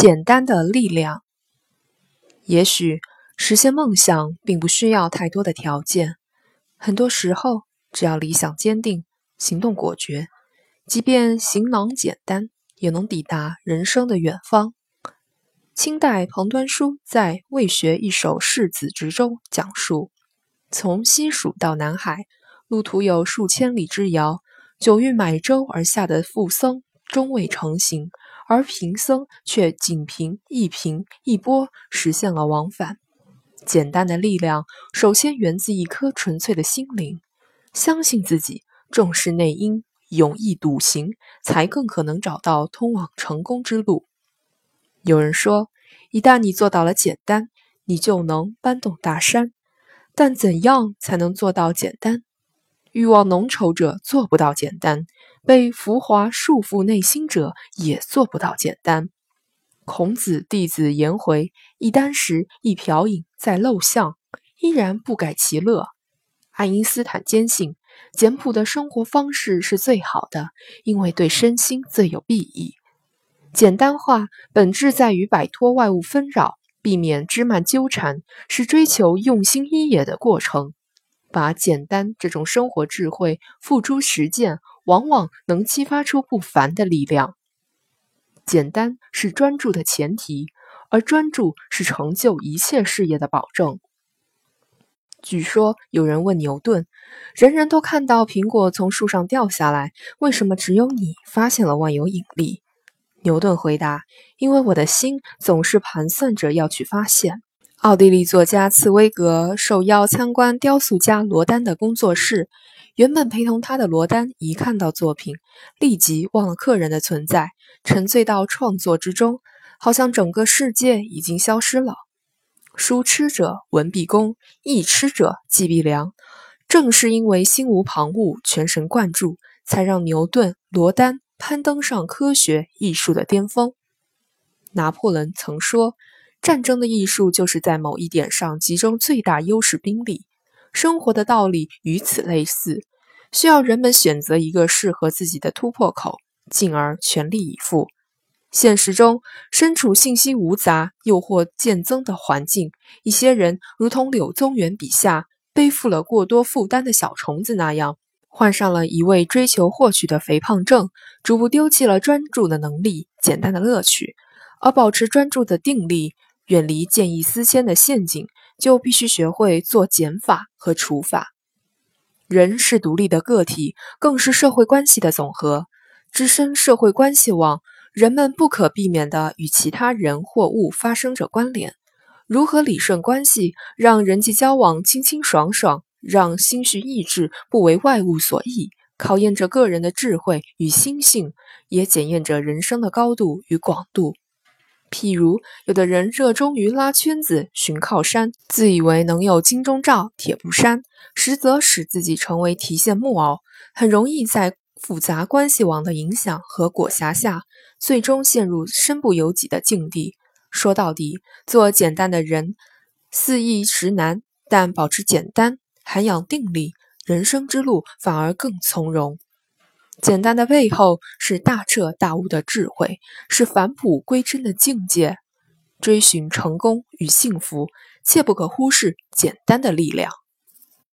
简单的力量。也许实现梦想并不需要太多的条件，很多时候只要理想坚定，行动果决，即便行囊简单，也能抵达人生的远方。清代彭端书在《魏学一首世子之》中讲述：从西蜀到南海，路途有数千里之遥，久欲买舟而下的富僧终未成行。而贫僧却仅凭一平一波实现了往返。简单的力量，首先源自一颗纯粹的心灵，相信自己，重视内因，勇毅笃行，才更可能找到通往成功之路。有人说，一旦你做到了简单，你就能搬动大山。但怎样才能做到简单？欲望浓稠者做不到简单。被浮华束缚内心者也做不到简单。孔子弟子颜回一箪食一瓢饮在陋巷，依然不改其乐。爱因斯坦坚信简朴的生活方式是最好的，因为对身心最有裨益。简单化本质在于摆脱外物纷扰，避免枝蔓纠缠，是追求用心一也的过程。把简单这种生活智慧付诸实践。往往能激发出不凡的力量。简单是专注的前提，而专注是成就一切事业的保证。据说有人问牛顿：“人人都看到苹果从树上掉下来，为什么只有你发现了万有引力？”牛顿回答：“因为我的心总是盘算着要去发现。”奥地利作家茨威格受邀参观雕塑家罗丹的工作室。原本陪同他的罗丹一看到作品，立即忘了客人的存在，沉醉到创作之中，好像整个世界已经消失了。书痴者文必工，艺痴者技必良。正是因为心无旁骛、全神贯注，才让牛顿、罗丹攀登上科学艺术的巅峰。拿破仑曾说：“战争的艺术就是在某一点上集中最大优势兵力。”生活的道理与此类似，需要人们选择一个适合自己的突破口，进而全力以赴。现实中，身处信息无杂、诱惑渐增的环境，一些人如同柳宗元笔下背负了过多负担的小虫子那样，患上了一味追求获取的肥胖症，逐步丢弃了专注的能力、简单的乐趣，而保持专注的定力，远离见异思迁的陷阱。就必须学会做减法和除法。人是独立的个体，更是社会关系的总和。置身社会关系网，人们不可避免地与其他人或物发生着关联。如何理顺关系，让人际交往清清爽爽，让心绪意志不为外物所役，考验着个人的智慧与心性，也检验着人生的高度与广度。譬如，有的人热衷于拉圈子、寻靠山，自以为能有金钟罩铁布衫，实则使自己成为提线木偶，很容易在复杂关系网的影响和裹挟下，最终陷入身不由己的境地。说到底，做简单的人，肆意实难，但保持简单，涵养定力，人生之路反而更从容。简单的背后是大彻大悟的智慧，是返璞归真的境界。追寻成功与幸福，切不可忽视简单的力量。